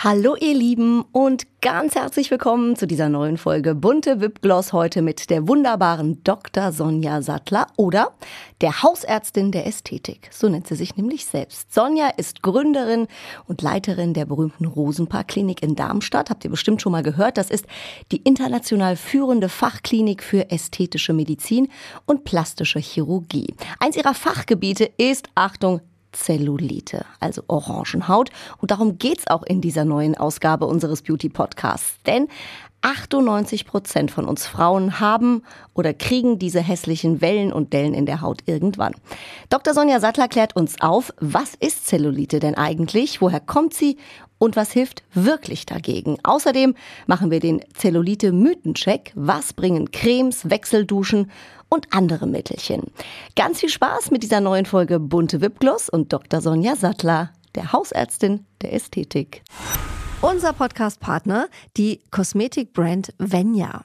Hallo ihr Lieben und ganz herzlich willkommen zu dieser neuen Folge Bunte Wipgloss heute mit der wunderbaren Dr. Sonja Sattler oder der Hausärztin der Ästhetik. So nennt sie sich nämlich selbst. Sonja ist Gründerin und Leiterin der berühmten Rosenpark Klinik in Darmstadt. Habt ihr bestimmt schon mal gehört. Das ist die international führende Fachklinik für ästhetische Medizin und plastische Chirurgie. Eins ihrer Fachgebiete ist, Achtung, Zellulite, also Orangenhaut. Und darum geht's auch in dieser neuen Ausgabe unseres Beauty Podcasts. Denn 98 Prozent von uns Frauen haben oder kriegen diese hässlichen Wellen und Dellen in der Haut irgendwann. Dr. Sonja Sattler klärt uns auf, was ist Zellulite denn eigentlich, woher kommt sie und was hilft wirklich dagegen. Außerdem machen wir den Zellulite-Mythencheck. Was bringen Cremes, Wechselduschen und andere Mittelchen. Ganz viel Spaß mit dieser neuen Folge Bunte Wipgloss und Dr. Sonja Sattler, der Hausärztin der Ästhetik. Unser Podcast-Partner, die Kosmetikbrand Venya.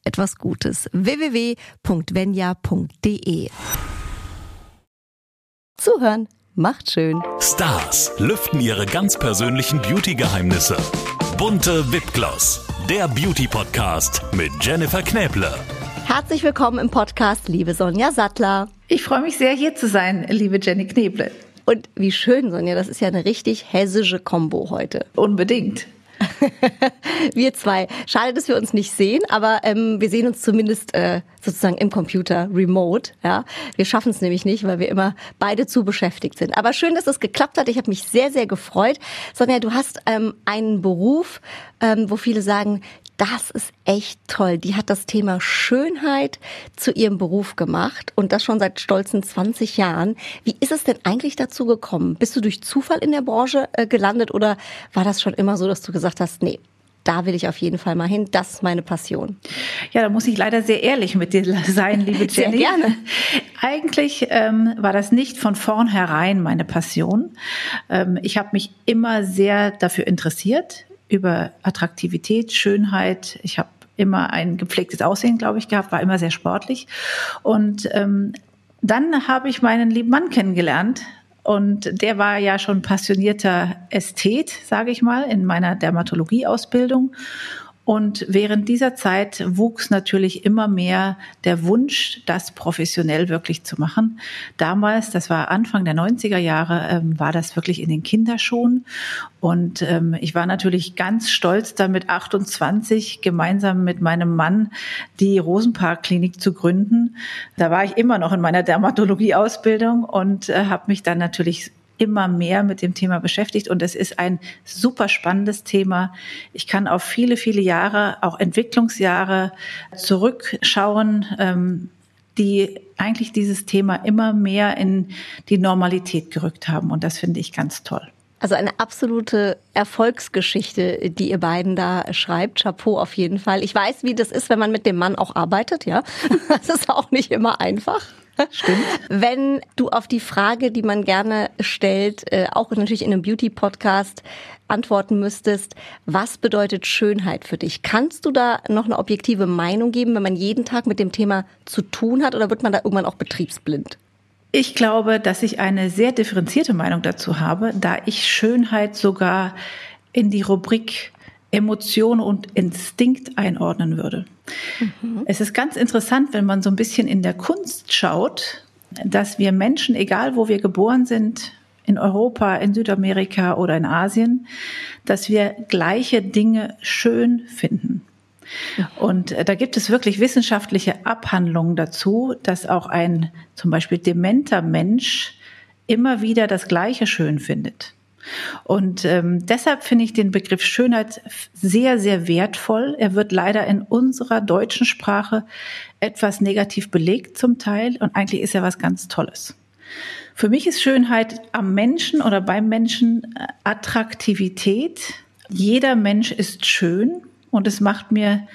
etwas Gutes. www.venya.de Zuhören macht schön. Stars lüften ihre ganz persönlichen Beauty-Geheimnisse. Bunte Wipgloss, der Beauty-Podcast mit Jennifer Knäble. Herzlich willkommen im Podcast, liebe Sonja Sattler. Ich freue mich sehr, hier zu sein, liebe Jenny Kneble. Und wie schön, Sonja, das ist ja eine richtig hessische Kombo heute. Unbedingt. wir zwei. Schade, dass wir uns nicht sehen, aber ähm, wir sehen uns zumindest äh, sozusagen im Computer remote. Ja, wir schaffen es nämlich nicht, weil wir immer beide zu beschäftigt sind. Aber schön, dass es geklappt hat. Ich habe mich sehr, sehr gefreut. Sonja, du hast ähm, einen Beruf, ähm, wo viele sagen, das ist echt toll. Die hat das Thema Schönheit zu ihrem Beruf gemacht und das schon seit stolzen 20 Jahren. Wie ist es denn eigentlich dazu gekommen? Bist du durch Zufall in der Branche äh, gelandet oder war das schon immer so, dass du gesagt hast, nee, da will ich auf jeden Fall mal hin. Das ist meine Passion. Ja, da muss ich leider sehr ehrlich mit dir sein, liebe Jenny. Sehr gerne. Eigentlich ähm, war das nicht von vornherein meine Passion. Ähm, ich habe mich immer sehr dafür interessiert über Attraktivität, Schönheit. Ich habe immer ein gepflegtes Aussehen, glaube ich, gehabt, war immer sehr sportlich. Und ähm, dann habe ich meinen lieben Mann kennengelernt. Und der war ja schon passionierter Ästhet, sage ich mal, in meiner Dermatologie-Ausbildung. Und während dieser Zeit wuchs natürlich immer mehr der Wunsch, das professionell wirklich zu machen. Damals, das war Anfang der 90er Jahre, ähm, war das wirklich in den Kinderschuhen. Und ähm, ich war natürlich ganz stolz, da mit 28 gemeinsam mit meinem Mann die Rosenpark-Klinik zu gründen. Da war ich immer noch in meiner Dermatologie-Ausbildung und äh, habe mich dann natürlich immer mehr mit dem Thema beschäftigt und es ist ein super spannendes Thema. Ich kann auf viele, viele Jahre, auch Entwicklungsjahre zurückschauen, ähm, die eigentlich dieses Thema immer mehr in die Normalität gerückt haben und das finde ich ganz toll. Also eine absolute Erfolgsgeschichte, die ihr beiden da schreibt. Chapeau auf jeden Fall. Ich weiß, wie das ist, wenn man mit dem Mann auch arbeitet, ja. Das ist auch nicht immer einfach. Stimmt. Wenn du auf die Frage, die man gerne stellt, äh, auch natürlich in einem Beauty-Podcast antworten müsstest, was bedeutet Schönheit für dich? Kannst du da noch eine objektive Meinung geben, wenn man jeden Tag mit dem Thema zu tun hat oder wird man da irgendwann auch betriebsblind? Ich glaube, dass ich eine sehr differenzierte Meinung dazu habe, da ich Schönheit sogar in die Rubrik Emotion und Instinkt einordnen würde. Mhm. Es ist ganz interessant, wenn man so ein bisschen in der Kunst schaut, dass wir Menschen, egal wo wir geboren sind, in Europa, in Südamerika oder in Asien, dass wir gleiche Dinge schön finden. Und äh, da gibt es wirklich wissenschaftliche Abhandlungen dazu, dass auch ein zum Beispiel dementer Mensch immer wieder das Gleiche schön findet. Und ähm, deshalb finde ich den Begriff Schönheit sehr, sehr wertvoll. Er wird leider in unserer deutschen Sprache etwas negativ belegt zum Teil und eigentlich ist er was ganz Tolles. Für mich ist Schönheit am Menschen oder beim Menschen äh, Attraktivität. Jeder Mensch ist schön und es macht mir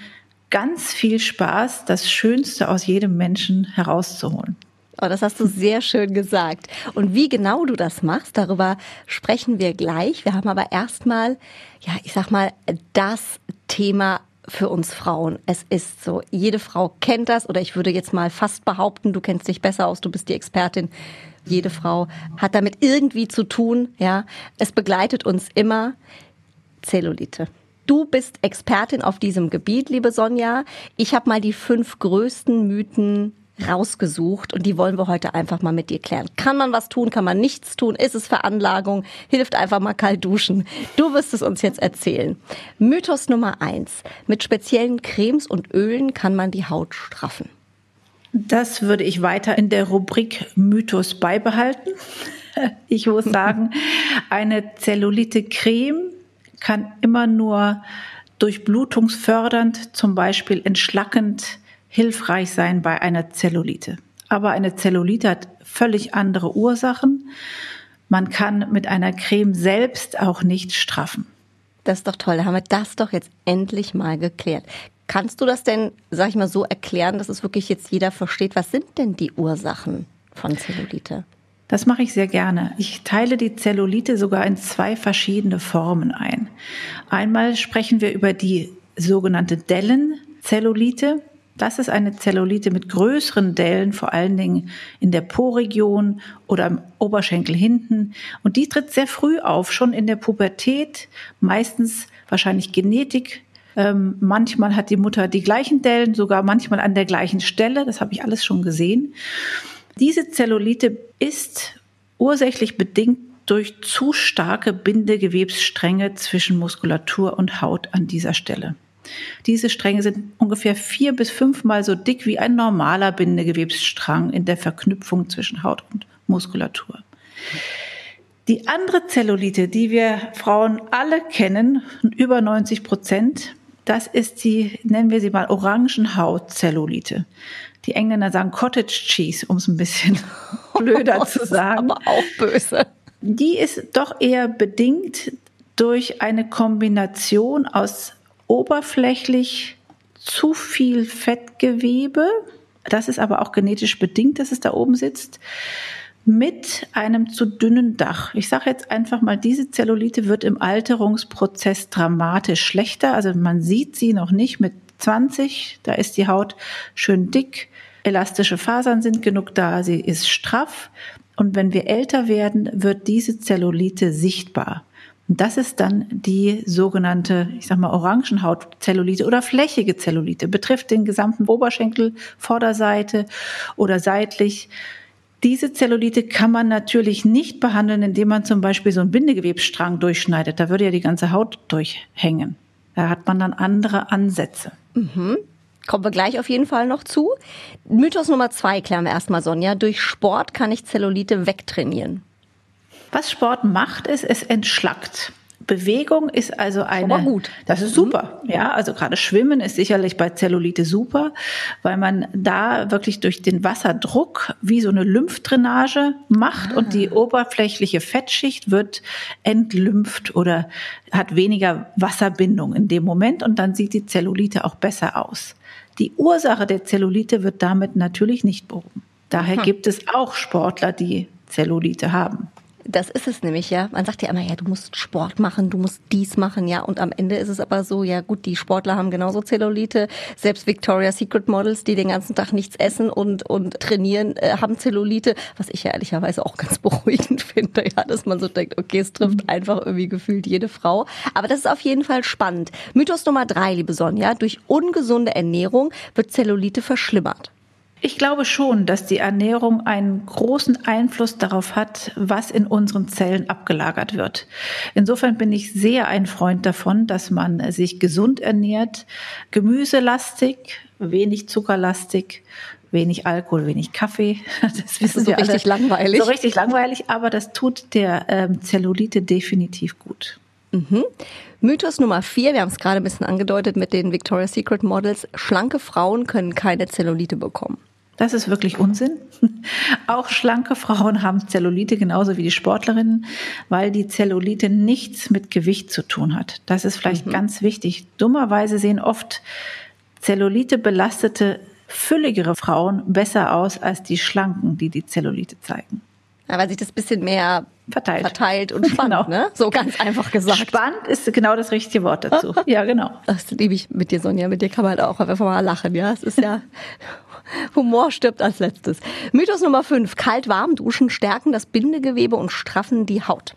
ganz viel Spaß, das Schönste aus jedem Menschen herauszuholen. Oh, das hast du sehr schön gesagt. Und wie genau du das machst, darüber sprechen wir gleich. Wir haben aber erstmal, ja, ich sag mal, das Thema für uns Frauen. Es ist so, jede Frau kennt das oder ich würde jetzt mal fast behaupten, du kennst dich besser aus, du bist die Expertin. Jede Frau hat damit irgendwie zu tun, ja. Es begleitet uns immer Zellulite. Du bist Expertin auf diesem Gebiet, liebe Sonja. Ich habe mal die fünf größten Mythen rausgesucht und die wollen wir heute einfach mal mit dir klären. Kann man was tun, kann man nichts tun? Ist es Veranlagung? Hilft einfach mal kalt duschen. Du wirst es uns jetzt erzählen. Mythos Nummer eins. Mit speziellen Cremes und Ölen kann man die Haut straffen. Das würde ich weiter in der Rubrik Mythos beibehalten. Ich muss sagen, eine Zellulite-Creme kann immer nur durchblutungsfördernd, zum Beispiel entschlackend, hilfreich sein bei einer Zellulite. Aber eine Zellulite hat völlig andere Ursachen. Man kann mit einer Creme selbst auch nicht straffen. Das ist doch toll. Da haben wir das doch jetzt endlich mal geklärt. Kannst du das denn, sag ich mal, so erklären, dass es wirklich jetzt jeder versteht? Was sind denn die Ursachen von Zellulite? Das mache ich sehr gerne. Ich teile die Zellulite sogar in zwei verschiedene Formen ein. Einmal sprechen wir über die sogenannte Dellenzellulite. Das ist eine Zellulite mit größeren Dellen, vor allen Dingen in der Po-Region oder im Oberschenkel hinten. Und die tritt sehr früh auf, schon in der Pubertät, meistens wahrscheinlich Genetik. Ähm, manchmal hat die Mutter die gleichen Dellen, sogar manchmal an der gleichen Stelle. Das habe ich alles schon gesehen. Diese Zellulite ist ursächlich bedingt durch zu starke Bindegewebsstränge zwischen Muskulatur und Haut an dieser Stelle. Diese Stränge sind ungefähr vier bis fünfmal so dick wie ein normaler Bindegewebsstrang in der Verknüpfung zwischen Haut und Muskulatur. Die andere Zellulite, die wir Frauen alle kennen, über 90 Prozent, das ist die, nennen wir sie mal Orangenhautzellulite. Die Engländer sagen Cottage Cheese, um es ein bisschen blöder zu sagen. Aber auch böse. Die ist doch eher bedingt durch eine Kombination aus oberflächlich zu viel Fettgewebe. Das ist aber auch genetisch bedingt, dass es da oben sitzt mit einem zu dünnen Dach. Ich sage jetzt einfach mal, diese Zellulite wird im Alterungsprozess dramatisch schlechter. Also man sieht sie noch nicht mit 20, da ist die Haut schön dick, elastische Fasern sind genug da, sie ist straff. Und wenn wir älter werden, wird diese Zellulite sichtbar. Das ist dann die sogenannte, ich sag mal, Orangenhautzellulite oder flächige Zellulite, betrifft den gesamten Oberschenkel, Vorderseite oder seitlich. Diese Zellulite kann man natürlich nicht behandeln, indem man zum Beispiel so einen Bindegewebsstrang durchschneidet. Da würde ja die ganze Haut durchhängen. Da hat man dann andere Ansätze. Mhm. Kommen wir gleich auf jeden Fall noch zu. Mythos Nummer zwei klären wir erstmal, Sonja. Durch Sport kann ich Zellulite wegtrainieren. Was Sport macht, ist, es entschlackt. Bewegung ist also eine. Aber gut. Das ist super. Mhm. Ja, also gerade Schwimmen ist sicherlich bei Zellulite super, weil man da wirklich durch den Wasserdruck wie so eine Lymphdrainage macht ah. und die ah. oberflächliche Fettschicht wird entlympht oder hat weniger Wasserbindung in dem Moment und dann sieht die Zellulite auch besser aus. Die Ursache der Zellulite wird damit natürlich nicht behoben. Daher hm. gibt es auch Sportler, die Zellulite haben. Das ist es nämlich, ja. Man sagt ja immer, ja, du musst Sport machen, du musst dies machen, ja. Und am Ende ist es aber so, ja gut, die Sportler haben genauso Zellulite. Selbst Victoria's Secret Models, die den ganzen Tag nichts essen und, und trainieren, äh, haben Zellulite. Was ich ja ehrlicherweise auch ganz beruhigend finde, ja, dass man so denkt, okay, es trifft einfach irgendwie gefühlt jede Frau. Aber das ist auf jeden Fall spannend. Mythos Nummer drei, liebe Sonja. Durch ungesunde Ernährung wird Zellulite verschlimmert. Ich glaube schon, dass die Ernährung einen großen Einfluss darauf hat, was in unseren Zellen abgelagert wird. Insofern bin ich sehr ein Freund davon, dass man sich gesund ernährt, gemüselastig, wenig zuckerlastig, wenig Alkohol, wenig Kaffee. Das wissen so wir richtig alle. langweilig. So richtig langweilig, aber das tut der ähm, Zellulite definitiv gut. Mhm. Mythos Nummer vier, wir haben es gerade ein bisschen angedeutet mit den Victoria's Secret Models. Schlanke Frauen können keine Zellulite bekommen. Das ist wirklich Unsinn. Auch schlanke Frauen haben Zellulite genauso wie die Sportlerinnen, weil die Zellulite nichts mit Gewicht zu tun hat. Das ist vielleicht mhm. ganz wichtig. Dummerweise sehen oft Zellulite belastete, fülligere Frauen besser aus als die schlanken, die die Zellulite zeigen. Ja, weil sich das bisschen mehr verteilt, verteilt und spannt, genau. ne? So ganz einfach gesagt. Spannend ist genau das richtige Wort dazu. ja, genau. Das liebe ich mit dir, Sonja. Mit dir kann man halt auch einfach mal lachen, ja? Es ist ja Humor stirbt als letztes. Mythos Nummer 5. Kalt-warm duschen stärken das Bindegewebe und straffen die Haut.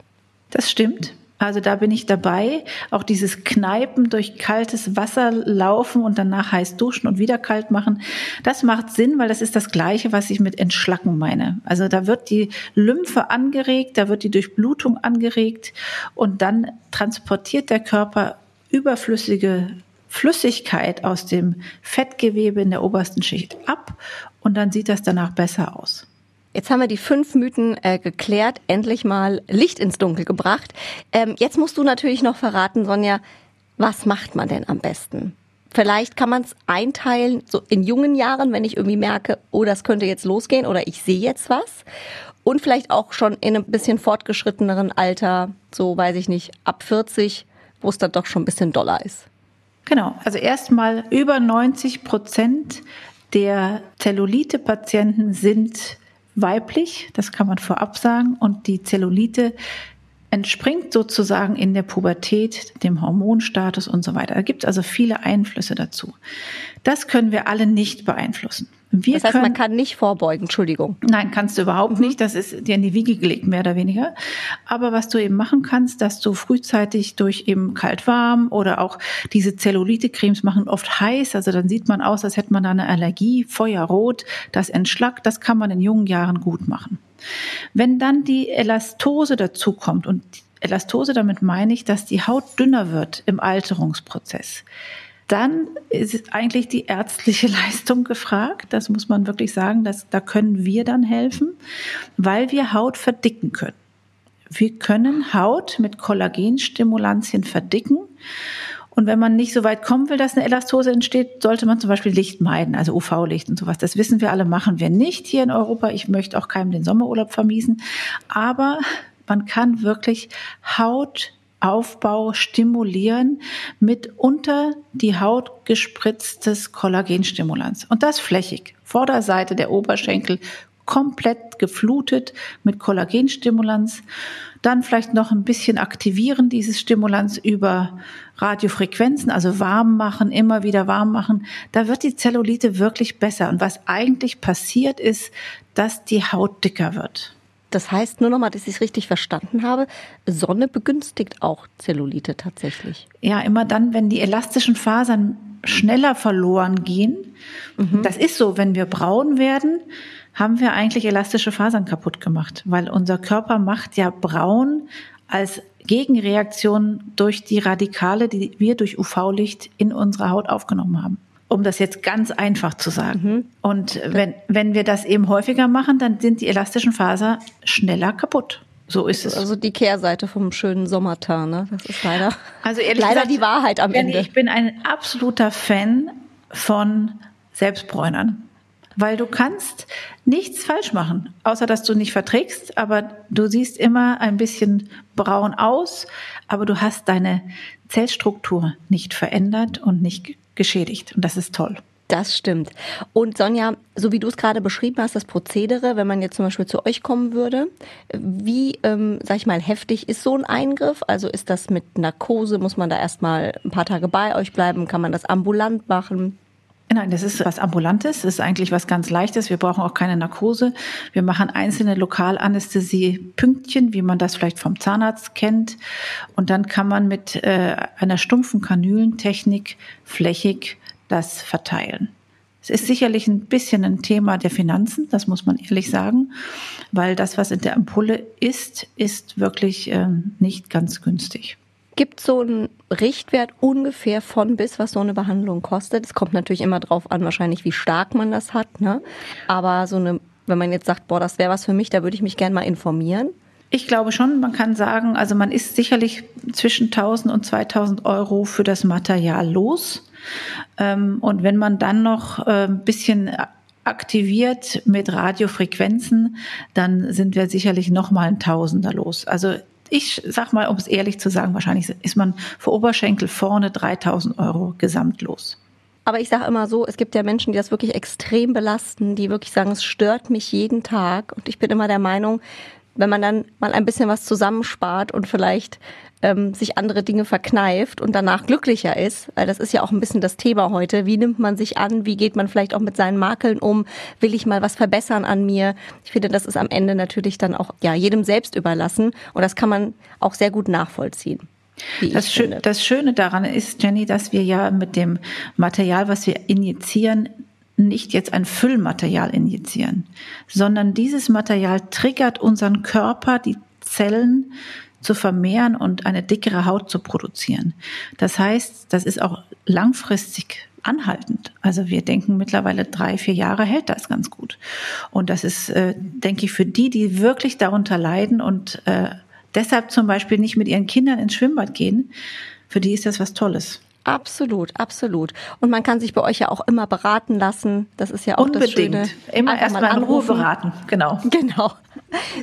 Das stimmt. Also da bin ich dabei. Auch dieses Kneipen durch kaltes Wasser laufen und danach heiß duschen und wieder kalt machen. Das macht Sinn, weil das ist das Gleiche, was ich mit Entschlacken meine. Also da wird die Lymphe angeregt, da wird die Durchblutung angeregt und dann transportiert der Körper überflüssige Flüssigkeit aus dem Fettgewebe in der obersten Schicht ab und dann sieht das danach besser aus. Jetzt haben wir die fünf Mythen äh, geklärt, endlich mal Licht ins Dunkel gebracht. Ähm, jetzt musst du natürlich noch verraten, Sonja, was macht man denn am besten? Vielleicht kann man es einteilen, so in jungen Jahren, wenn ich irgendwie merke, oh, das könnte jetzt losgehen oder ich sehe jetzt was. Und vielleicht auch schon in einem bisschen fortgeschritteneren Alter, so weiß ich nicht, ab 40, wo es dann doch schon ein bisschen doller ist. Genau, also erstmal über 90 Prozent der Zellulite-Patienten sind weiblich, das kann man vorab sagen, und die Zellulite entspringt sozusagen in der Pubertät, dem Hormonstatus und so weiter. Da gibt es also viele Einflüsse dazu. Das können wir alle nicht beeinflussen. Wir das heißt, können, man kann nicht vorbeugen, Entschuldigung. Nein, kannst du überhaupt mhm. nicht. Das ist dir in die Wiege gelegt, mehr oder weniger. Aber was du eben machen kannst, dass du frühzeitig durch eben kalt-warm oder auch diese Zellulite-Cremes machen oft heiß. Also dann sieht man aus, als hätte man da eine Allergie, Feuerrot, das entschlackt. Das kann man in jungen Jahren gut machen. Wenn dann die Elastose dazukommt und Elastose, damit meine ich, dass die Haut dünner wird im Alterungsprozess dann ist eigentlich die ärztliche Leistung gefragt. Das muss man wirklich sagen, dass, da können wir dann helfen, weil wir Haut verdicken können. Wir können Haut mit Kollagenstimulantien verdicken. Und wenn man nicht so weit kommen will, dass eine Elastose entsteht, sollte man zum Beispiel Licht meiden, also UV-Licht und sowas. Das wissen wir alle, machen wir nicht hier in Europa. Ich möchte auch keinem den Sommerurlaub vermiesen. Aber man kann wirklich Haut Aufbau stimulieren mit unter die Haut gespritztes Kollagenstimulanz. Und das flächig. Vorderseite der Oberschenkel komplett geflutet mit Kollagenstimulanz. Dann vielleicht noch ein bisschen aktivieren dieses Stimulanz über Radiofrequenzen, also warm machen, immer wieder warm machen. Da wird die Zellulite wirklich besser. Und was eigentlich passiert ist, dass die Haut dicker wird. Das heißt nur nochmal, dass ich es richtig verstanden habe, Sonne begünstigt auch Zellulite tatsächlich. Ja, immer dann, wenn die elastischen Fasern schneller verloren gehen. Mhm. Das ist so, wenn wir braun werden, haben wir eigentlich elastische Fasern kaputt gemacht, weil unser Körper macht ja braun als Gegenreaktion durch die Radikale, die wir durch UV-Licht in unsere Haut aufgenommen haben um das jetzt ganz einfach zu sagen. Mhm. Und wenn, wenn wir das eben häufiger machen, dann sind die elastischen Fasern schneller kaputt. So ist es. Also die Kehrseite vom schönen Sommertar, ne? Das ist leider, also ehrlich leider gesagt, die Wahrheit am Ende. Ich bin ein absoluter Fan von Selbstbräunern. Weil du kannst nichts falsch machen, außer dass du nicht verträgst, aber du siehst immer ein bisschen braun aus, aber du hast deine Zellstruktur nicht verändert und nicht geschädigt. Und das ist toll. Das stimmt. Und Sonja, so wie du es gerade beschrieben hast, das Prozedere, wenn man jetzt zum Beispiel zu euch kommen würde, wie, ähm, sag ich mal, heftig ist so ein Eingriff? Also ist das mit Narkose? Muss man da erstmal ein paar Tage bei euch bleiben? Kann man das ambulant machen? Nein, das ist was Ambulantes, das ist eigentlich was ganz Leichtes. Wir brauchen auch keine Narkose. Wir machen einzelne Lokalanästhesie-Pünktchen, wie man das vielleicht vom Zahnarzt kennt. Und dann kann man mit äh, einer stumpfen Kanülentechnik flächig das verteilen. Es ist sicherlich ein bisschen ein Thema der Finanzen, das muss man ehrlich sagen, weil das, was in der Ampulle ist, ist wirklich äh, nicht ganz günstig. Gibt so einen Richtwert ungefähr von bis, was so eine Behandlung kostet? Es kommt natürlich immer drauf an, wahrscheinlich, wie stark man das hat. Ne? Aber so eine, wenn man jetzt sagt, boah, das wäre was für mich, da würde ich mich gerne mal informieren. Ich glaube schon, man kann sagen, also man ist sicherlich zwischen 1000 und 2000 Euro für das Material los. Ähm, und wenn man dann noch äh, ein bisschen aktiviert mit Radiofrequenzen, dann sind wir sicherlich noch mal ein Tausender los. Also ich sag mal, um es ehrlich zu sagen, wahrscheinlich ist man für Oberschenkel vorne 3000 Euro gesamt los. Aber ich sage immer so, es gibt ja Menschen, die das wirklich extrem belasten, die wirklich sagen, es stört mich jeden Tag. Und ich bin immer der Meinung, wenn man dann mal ein bisschen was zusammenspart und vielleicht ähm, sich andere Dinge verkneift und danach glücklicher ist, weil das ist ja auch ein bisschen das Thema heute. Wie nimmt man sich an? Wie geht man vielleicht auch mit seinen Makeln um? Will ich mal was verbessern an mir? Ich finde, das ist am Ende natürlich dann auch ja jedem selbst überlassen und das kann man auch sehr gut nachvollziehen. Das, Schö das Schöne daran ist, Jenny, dass wir ja mit dem Material, was wir injizieren, nicht jetzt ein Füllmaterial injizieren, sondern dieses Material triggert unseren Körper, die Zellen zu vermehren und eine dickere Haut zu produzieren. Das heißt, das ist auch langfristig anhaltend. Also wir denken mittlerweile drei, vier Jahre hält das ganz gut. Und das ist, äh, denke ich, für die, die wirklich darunter leiden und äh, deshalb zum Beispiel nicht mit ihren Kindern ins Schwimmbad gehen, für die ist das was Tolles. Absolut, absolut. Und man kann sich bei euch ja auch immer beraten lassen. Das ist ja auch Unbedingt. das Schöne. Immer erstmal in Ruhe beraten. Genau. Genau.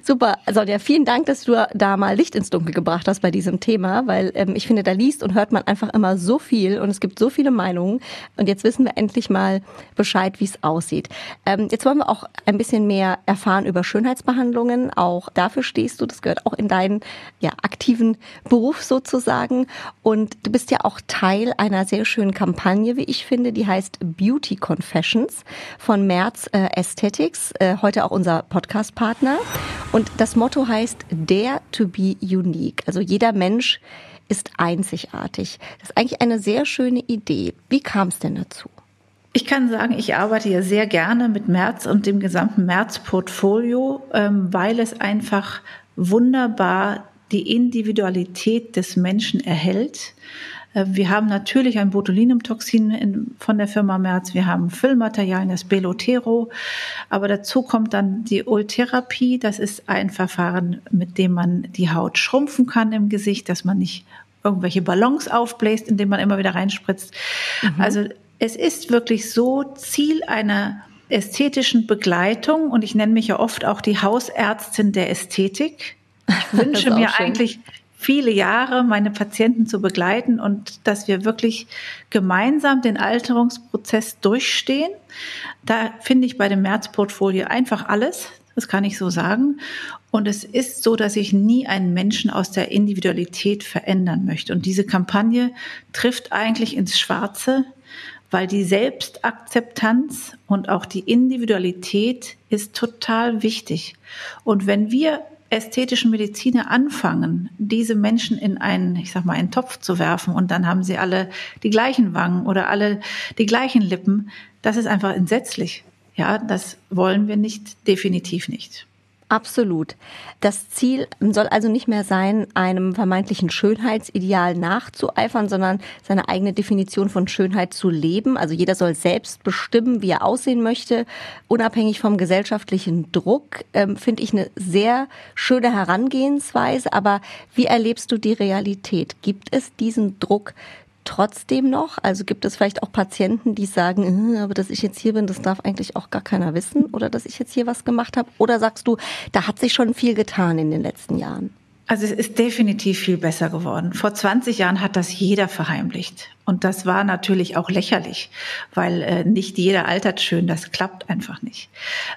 Super. Sonja, vielen Dank, dass du da mal Licht ins Dunkel gebracht hast bei diesem Thema, weil ähm, ich finde, da liest und hört man einfach immer so viel und es gibt so viele Meinungen. Und jetzt wissen wir endlich mal Bescheid, wie es aussieht. Ähm, jetzt wollen wir auch ein bisschen mehr erfahren über Schönheitsbehandlungen. Auch dafür stehst du. Das gehört auch in deinen ja, aktiven Beruf sozusagen. Und du bist ja auch Teil einer sehr schönen Kampagne, wie ich finde, die heißt Beauty Confessions von Merz äh, Aesthetics, äh, heute auch unser Podcast-Partner. Und das Motto heißt Dare to be unique. Also jeder Mensch ist einzigartig. Das ist eigentlich eine sehr schöne Idee. Wie kam es denn dazu? Ich kann sagen, ich arbeite ja sehr gerne mit März und dem gesamten März-Portfolio, ähm, weil es einfach wunderbar die Individualität des Menschen erhält. Äh, wir haben natürlich ein Botulinumtoxin von der Firma Merz. Wir haben Füllmaterialien, das Belotero. Aber dazu kommt dann die Ultherapie. Das ist ein Verfahren, mit dem man die Haut schrumpfen kann im Gesicht, dass man nicht irgendwelche Ballons aufbläst, indem man immer wieder reinspritzt. Mhm. Also es ist wirklich so Ziel einer ästhetischen Begleitung und ich nenne mich ja oft auch die Hausärztin der Ästhetik. Ich wünsche mir schön. eigentlich viele Jahre meine Patienten zu begleiten und dass wir wirklich gemeinsam den Alterungsprozess durchstehen. Da finde ich bei dem März-Portfolio einfach alles. Das kann ich so sagen. Und es ist so, dass ich nie einen Menschen aus der Individualität verändern möchte. Und diese Kampagne trifft eigentlich ins Schwarze, weil die Selbstakzeptanz und auch die Individualität ist total wichtig. Und wenn wir ästhetischen Mediziner anfangen, diese Menschen in einen, ich sag mal, einen Topf zu werfen und dann haben sie alle die gleichen Wangen oder alle die gleichen Lippen, das ist einfach entsetzlich. Ja, das wollen wir nicht, definitiv nicht. Absolut. Das Ziel soll also nicht mehr sein, einem vermeintlichen Schönheitsideal nachzueifern, sondern seine eigene Definition von Schönheit zu leben. Also jeder soll selbst bestimmen, wie er aussehen möchte, unabhängig vom gesellschaftlichen Druck. Ähm, Finde ich eine sehr schöne Herangehensweise. Aber wie erlebst du die Realität? Gibt es diesen Druck trotzdem noch? Also gibt es vielleicht auch Patienten, die sagen, äh, aber dass ich jetzt hier bin, das darf eigentlich auch gar keiner wissen oder dass ich jetzt hier was gemacht habe? Oder sagst du, da hat sich schon viel getan in den letzten Jahren? Also es ist definitiv viel besser geworden. Vor 20 Jahren hat das jeder verheimlicht. Und das war natürlich auch lächerlich, weil äh, nicht jeder altert schön, das klappt einfach nicht.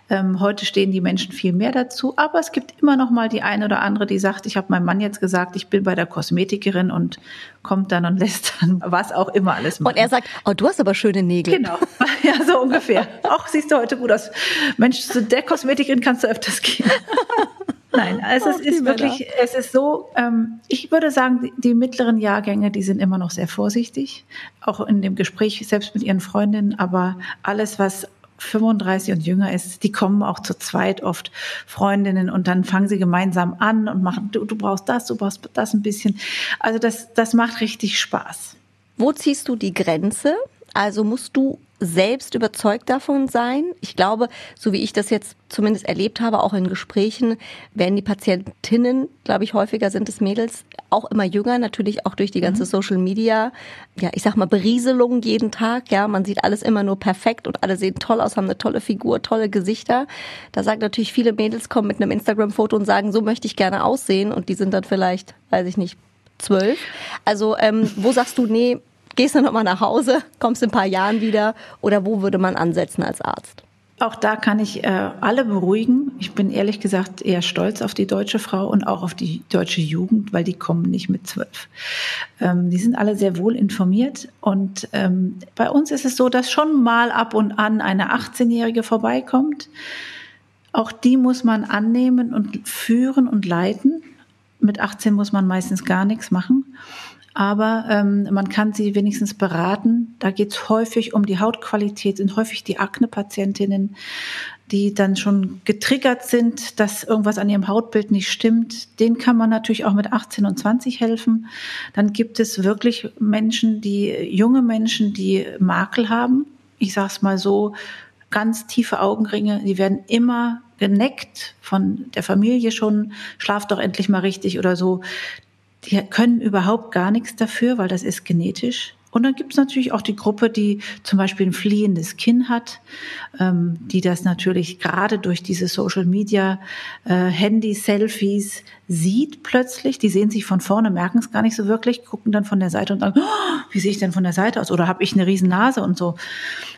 Ähm, heute stehen die Menschen viel mehr dazu, aber es gibt immer noch mal die eine oder andere, die sagt, ich habe meinem Mann jetzt gesagt, ich bin bei der Kosmetikerin und kommt dann und lässt dann was auch immer alles machen. Und er sagt, oh, du hast aber schöne Nägel. Genau, ja, so ungefähr. auch siehst du heute gut aus. Mensch, zu der Kosmetikerin kannst du öfters gehen. Nein, also es ist wirklich, es ist so, ähm, ich würde sagen, die, die, mittleren Jahrgänge, die sind immer noch sehr vorsichtig, auch in dem Gespräch selbst mit ihren Freundinnen, aber alles, was 35 und jünger ist, die kommen auch zu zweit oft Freundinnen und dann fangen sie gemeinsam an und machen, du, du brauchst das, du brauchst das ein bisschen. Also das, das macht richtig Spaß. Wo ziehst du die Grenze? Also musst du selbst überzeugt davon sein. Ich glaube, so wie ich das jetzt zumindest erlebt habe, auch in Gesprächen, werden die Patientinnen, glaube ich, häufiger sind es Mädels, auch immer jünger, natürlich auch durch die ganze mhm. Social Media, ja, ich sag mal, Berieselung jeden Tag, ja, man sieht alles immer nur perfekt und alle sehen toll aus, haben eine tolle Figur, tolle Gesichter. Da sagen natürlich viele Mädels, kommen mit einem Instagram-Foto und sagen, so möchte ich gerne aussehen und die sind dann vielleicht, weiß ich nicht, zwölf. Also ähm, wo sagst du, nee, Gehst du nochmal nach Hause, kommst in ein paar Jahren wieder oder wo würde man ansetzen als Arzt? Auch da kann ich äh, alle beruhigen. Ich bin ehrlich gesagt eher stolz auf die deutsche Frau und auch auf die deutsche Jugend, weil die kommen nicht mit zwölf. Ähm, die sind alle sehr wohl informiert. Und ähm, bei uns ist es so, dass schon mal ab und an eine 18-Jährige vorbeikommt. Auch die muss man annehmen und führen und leiten. Mit 18 muss man meistens gar nichts machen aber ähm, man kann sie wenigstens beraten. Da geht es häufig um die Hautqualität, sind häufig die Akne-Patientinnen, die dann schon getriggert sind, dass irgendwas an ihrem Hautbild nicht stimmt. Den kann man natürlich auch mit 18 und 20 helfen. Dann gibt es wirklich Menschen, die junge Menschen, die Makel haben. Ich sage es mal so, ganz tiefe Augenringe. Die werden immer geneckt von der Familie schon. Schlaf doch endlich mal richtig oder so die können überhaupt gar nichts dafür, weil das ist genetisch. Und dann gibt es natürlich auch die Gruppe, die zum Beispiel ein fliehendes Kinn hat, ähm, die das natürlich gerade durch diese Social Media, äh, Handy, Selfies sieht plötzlich. Die sehen sich von vorne, merken es gar nicht so wirklich, gucken dann von der Seite und sagen, oh, wie sehe ich denn von der Seite aus? Oder habe ich eine riesen Nase und so.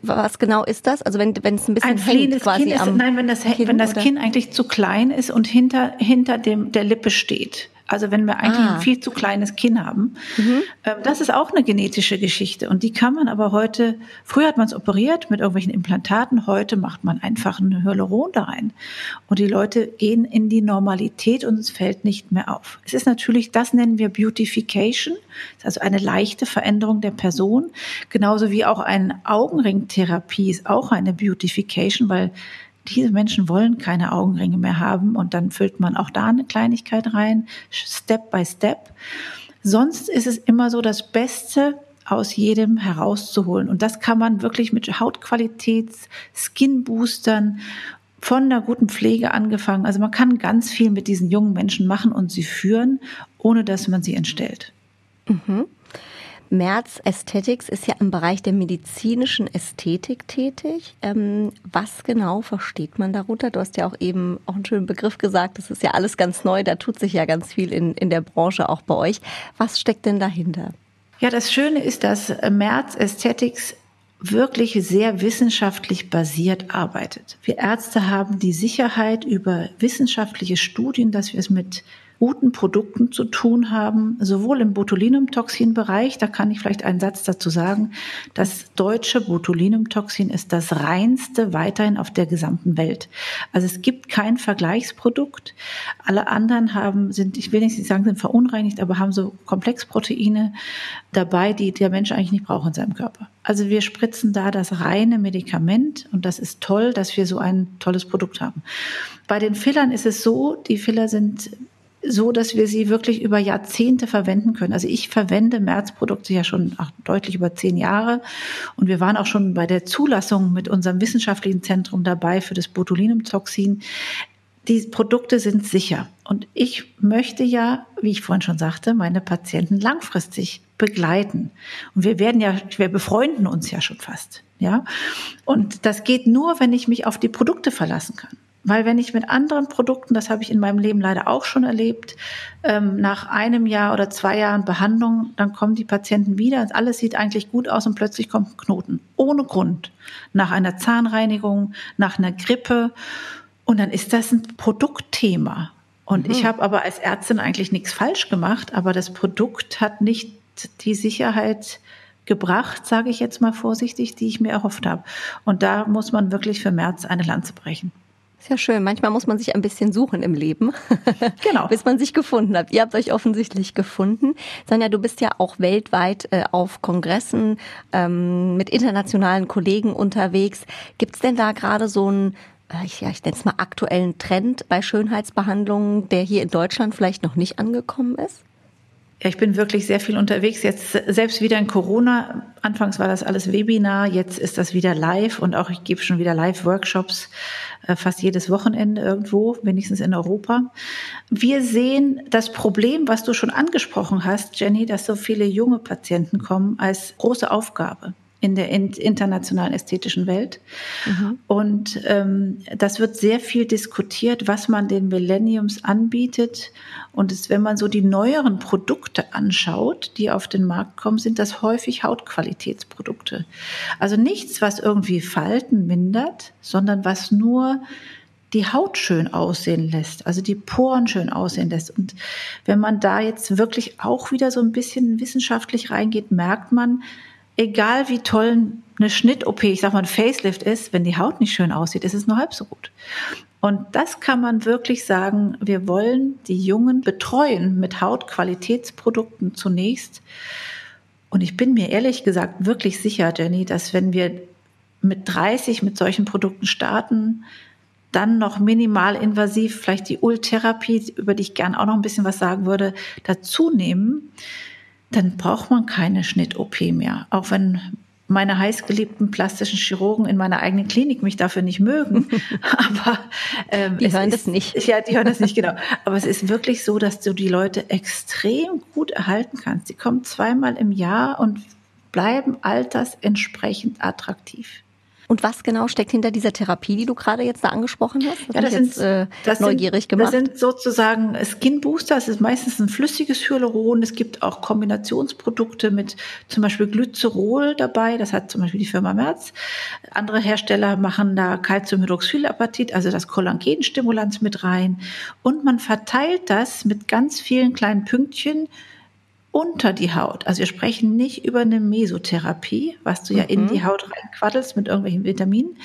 Was genau ist das? Also wenn wenn es ein bisschen ein fliehendes quasi Kinn ist, nein, wenn das Kinn, wenn das Kinn eigentlich zu klein ist und hinter hinter dem der Lippe steht. Also wenn wir eigentlich ah. ein viel zu kleines Kinn haben. Mhm. Ähm, das ist auch eine genetische Geschichte. Und die kann man aber heute, früher hat man es operiert mit irgendwelchen Implantaten, heute macht man einfach ein Hyaluron da rein. Und die Leute gehen in die Normalität und es fällt nicht mehr auf. Es ist natürlich, das nennen wir Beautification, also eine leichte Veränderung der Person. Genauso wie auch eine Augenringtherapie ist auch eine Beautification, weil diese Menschen wollen keine Augenringe mehr haben und dann füllt man auch da eine Kleinigkeit rein, Step by Step. Sonst ist es immer so das Beste aus jedem herauszuholen. Und das kann man wirklich mit Hautqualitäts, Skin-Boostern von der guten Pflege angefangen. Also man kann ganz viel mit diesen jungen Menschen machen und sie führen, ohne dass man sie entstellt. Mhm. Merz Aesthetics ist ja im Bereich der medizinischen Ästhetik tätig. Ähm, was genau versteht man darunter? Du hast ja auch eben auch einen schönen Begriff gesagt. Das ist ja alles ganz neu. Da tut sich ja ganz viel in, in der Branche auch bei euch. Was steckt denn dahinter? Ja, das Schöne ist, dass Merz Aesthetics wirklich sehr wissenschaftlich basiert arbeitet. Wir Ärzte haben die Sicherheit über wissenschaftliche Studien, dass wir es mit guten Produkten zu tun haben, sowohl im Botulinumtoxin-Bereich, da kann ich vielleicht einen Satz dazu sagen, das deutsche Botulinumtoxin ist das reinste weiterhin auf der gesamten Welt. Also es gibt kein Vergleichsprodukt. Alle anderen haben, sind, ich will nicht sagen, sind verunreinigt, aber haben so Komplexproteine dabei, die der Mensch eigentlich nicht braucht in seinem Körper. Also wir spritzen da das reine Medikament und das ist toll, dass wir so ein tolles Produkt haben. Bei den Fillern ist es so, die Filler sind so, dass wir sie wirklich über Jahrzehnte verwenden können. Also ich verwende Märzprodukte ja schon ach, deutlich über zehn Jahre und wir waren auch schon bei der Zulassung mit unserem wissenschaftlichen Zentrum dabei für das Botulinumtoxin. Die Produkte sind sicher und ich möchte ja, wie ich vorhin schon sagte, meine Patienten langfristig begleiten. Und wir werden ja, wir befreunden uns ja schon fast, ja. Und das geht nur, wenn ich mich auf die Produkte verlassen kann. Weil wenn ich mit anderen Produkten, das habe ich in meinem Leben leider auch schon erlebt, ähm, nach einem Jahr oder zwei Jahren Behandlung, dann kommen die Patienten wieder und alles sieht eigentlich gut aus und plötzlich kommt ein Knoten. Ohne Grund. Nach einer Zahnreinigung, nach einer Grippe. Und dann ist das ein Produktthema. Und mhm. ich habe aber als Ärztin eigentlich nichts falsch gemacht, aber das Produkt hat nicht die Sicherheit gebracht, sage ich jetzt mal vorsichtig, die ich mir erhofft habe. Und da muss man wirklich für März eine Lanze brechen. Ist ja schön. Manchmal muss man sich ein bisschen suchen im Leben. Genau. bis man sich gefunden hat. Ihr habt euch offensichtlich gefunden. Sonja, du bist ja auch weltweit äh, auf Kongressen ähm, mit internationalen Kollegen unterwegs. Gibt es denn da gerade so ein äh, ich, ja, ich nenne es mal aktuellen Trend bei Schönheitsbehandlungen, der hier in Deutschland vielleicht noch nicht angekommen ist? Ja, ich bin wirklich sehr viel unterwegs. Jetzt selbst wieder in Corona. Anfangs war das alles Webinar, jetzt ist das wieder live und auch ich gebe schon wieder Live-Workshops äh, fast jedes Wochenende irgendwo, wenigstens in Europa. Wir sehen das Problem, was du schon angesprochen hast, Jenny, dass so viele junge Patienten kommen, als große Aufgabe in der internationalen ästhetischen Welt. Mhm. Und ähm, das wird sehr viel diskutiert, was man den Millenniums anbietet. Und es, wenn man so die neueren Produkte anschaut, die auf den Markt kommen, sind das häufig Hautqualitätsprodukte. Also nichts, was irgendwie Falten mindert, sondern was nur die Haut schön aussehen lässt, also die Poren schön aussehen lässt. Und wenn man da jetzt wirklich auch wieder so ein bisschen wissenschaftlich reingeht, merkt man, egal wie toll eine Schnitt-OP, ich sag mal ein Facelift ist, wenn die Haut nicht schön aussieht, ist es nur halb so gut. Und das kann man wirklich sagen, wir wollen die Jungen betreuen mit Hautqualitätsprodukten zunächst. Und ich bin mir ehrlich gesagt wirklich sicher, Jenny, dass wenn wir mit 30 mit solchen Produkten starten, dann noch minimal invasiv vielleicht die Ultherapie, über die ich gern auch noch ein bisschen was sagen würde, dazu nehmen, dann braucht man keine Schnitt-OP mehr. Auch wenn meine heißgeliebten plastischen Chirurgen in meiner eigenen Klinik mich dafür nicht mögen. Aber ähm, die hören ist, das nicht. Ja, die hören das nicht genau. Aber es ist wirklich so, dass du die Leute extrem gut erhalten kannst. Die kommen zweimal im Jahr und bleiben altersentsprechend attraktiv. Und was genau steckt hinter dieser Therapie, die du gerade jetzt da angesprochen hast? Das ja, das sind, jetzt, äh, das neugierig sind, gemacht. Das sind sozusagen Skin Booster. Es ist meistens ein flüssiges Hyaluron. Es gibt auch Kombinationsprodukte mit zum Beispiel Glycerol dabei. Das hat zum Beispiel die Firma Merz. Andere Hersteller machen da Calciumhydroxylapatit, also das Kollagenstimulanz mit rein. Und man verteilt das mit ganz vielen kleinen Pünktchen unter die Haut. Also wir sprechen nicht über eine Mesotherapie, was du ja in die mhm. Haut reinquaddelst mit irgendwelchen Vitaminen,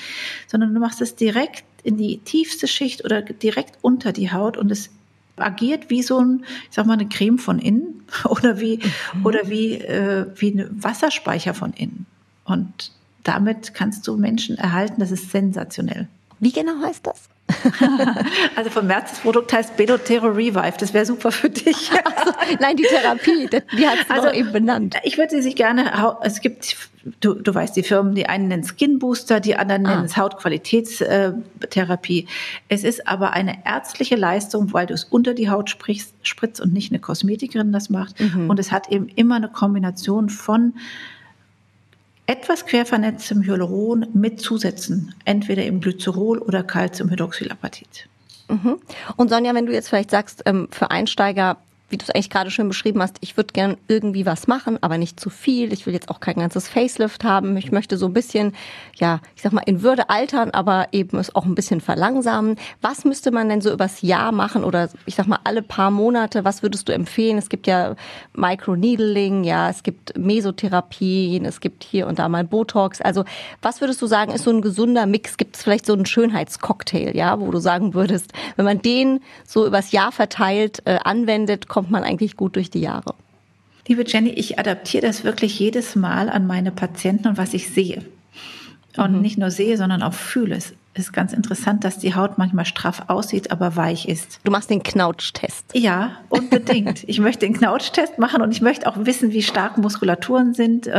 sondern du machst es direkt in die tiefste Schicht oder direkt unter die Haut und es agiert wie so ein, ich sag mal, eine Creme von innen oder wie, mhm. oder wie, äh, wie ein Wasserspeicher von innen. Und damit kannst du Menschen erhalten, das ist sensationell. Wie genau heißt das? also vom März das Produkt heißt Belotero Revive. Das wäre super für dich. Also, nein, die Therapie, die hat es also, eben benannt. Ich würde sie sich gerne, es gibt, du, du weißt, die Firmen, die einen nennen Skin Booster, die anderen ah. nennen es Hautqualitätstherapie. Es ist aber eine ärztliche Leistung, weil du es unter die Haut sprichst, spritzt und nicht eine Kosmetikerin das macht. Mhm. Und es hat eben immer eine Kombination von etwas quervernetztem Hyaluron mit Zusätzen, entweder im Glycerol oder Calciumhydroxylapatit. Mhm. Und Sonja, wenn du jetzt vielleicht sagst, ähm, für Einsteiger wie du es eigentlich gerade schön beschrieben hast, ich würde gern irgendwie was machen, aber nicht zu viel. Ich will jetzt auch kein ganzes Facelift haben. Ich möchte so ein bisschen, ja, ich sag mal, in Würde altern, aber eben es auch ein bisschen verlangsamen. Was müsste man denn so übers Jahr machen oder ich sag mal alle paar Monate? Was würdest du empfehlen? Es gibt ja Microneedling, ja, es gibt Mesotherapien, es gibt hier und da mal Botox. Also was würdest du sagen, ist so ein gesunder Mix? Gibt es vielleicht so einen Schönheitscocktail, ja, wo du sagen würdest, wenn man den so übers Jahr verteilt äh, anwendet, kommt man eigentlich gut durch die Jahre. Liebe Jenny, ich adaptiere das wirklich jedes Mal an meine Patienten und was ich sehe. Und mhm. nicht nur sehe, sondern auch fühle. Es ist ganz interessant, dass die Haut manchmal straff aussieht, aber weich ist. Du machst den Knautsch-Test. Ja, unbedingt. ich möchte den Knautsch-Test machen und ich möchte auch wissen, wie stark Muskulaturen sind.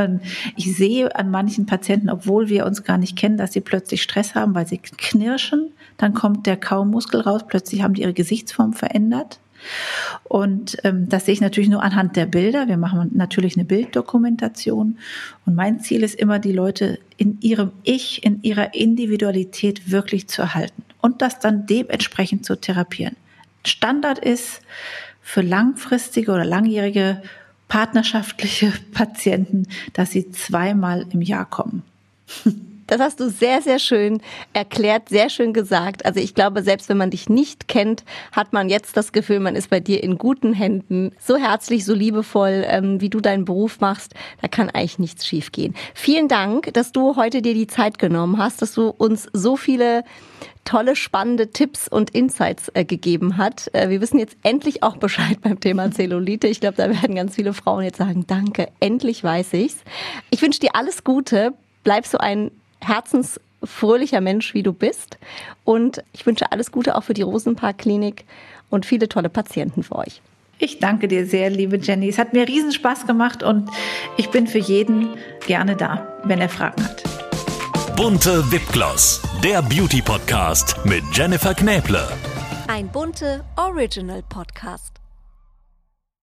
Ich sehe an manchen Patienten, obwohl wir uns gar nicht kennen, dass sie plötzlich Stress haben, weil sie knirschen. Dann kommt der Kaumuskel raus. Plötzlich haben die ihre Gesichtsform verändert. Und ähm, das sehe ich natürlich nur anhand der Bilder. Wir machen natürlich eine Bilddokumentation. Und mein Ziel ist immer, die Leute in ihrem Ich, in ihrer Individualität wirklich zu erhalten und das dann dementsprechend zu therapieren. Standard ist für langfristige oder langjährige partnerschaftliche Patienten, dass sie zweimal im Jahr kommen. Das hast du sehr, sehr schön erklärt, sehr schön gesagt. Also ich glaube, selbst wenn man dich nicht kennt, hat man jetzt das Gefühl, man ist bei dir in guten Händen. So herzlich, so liebevoll, ähm, wie du deinen Beruf machst, da kann eigentlich nichts schiefgehen. Vielen Dank, dass du heute dir die Zeit genommen hast, dass du uns so viele tolle, spannende Tipps und Insights äh, gegeben hat. Äh, wir wissen jetzt endlich auch Bescheid beim Thema Zellulite. Ich glaube, da werden ganz viele Frauen jetzt sagen, danke, endlich weiß ich's. Ich wünsche dir alles Gute. Bleib so ein herzensfröhlicher Mensch, wie du bist. Und ich wünsche alles Gute auch für die Rosenpark-Klinik und viele tolle Patienten für euch. Ich danke dir sehr, liebe Jenny. Es hat mir riesen Spaß gemacht und ich bin für jeden gerne da, wenn er Fragen hat. Bunte Wipgloss, der Beauty Podcast mit Jennifer Knäble. Ein bunte Original Podcast.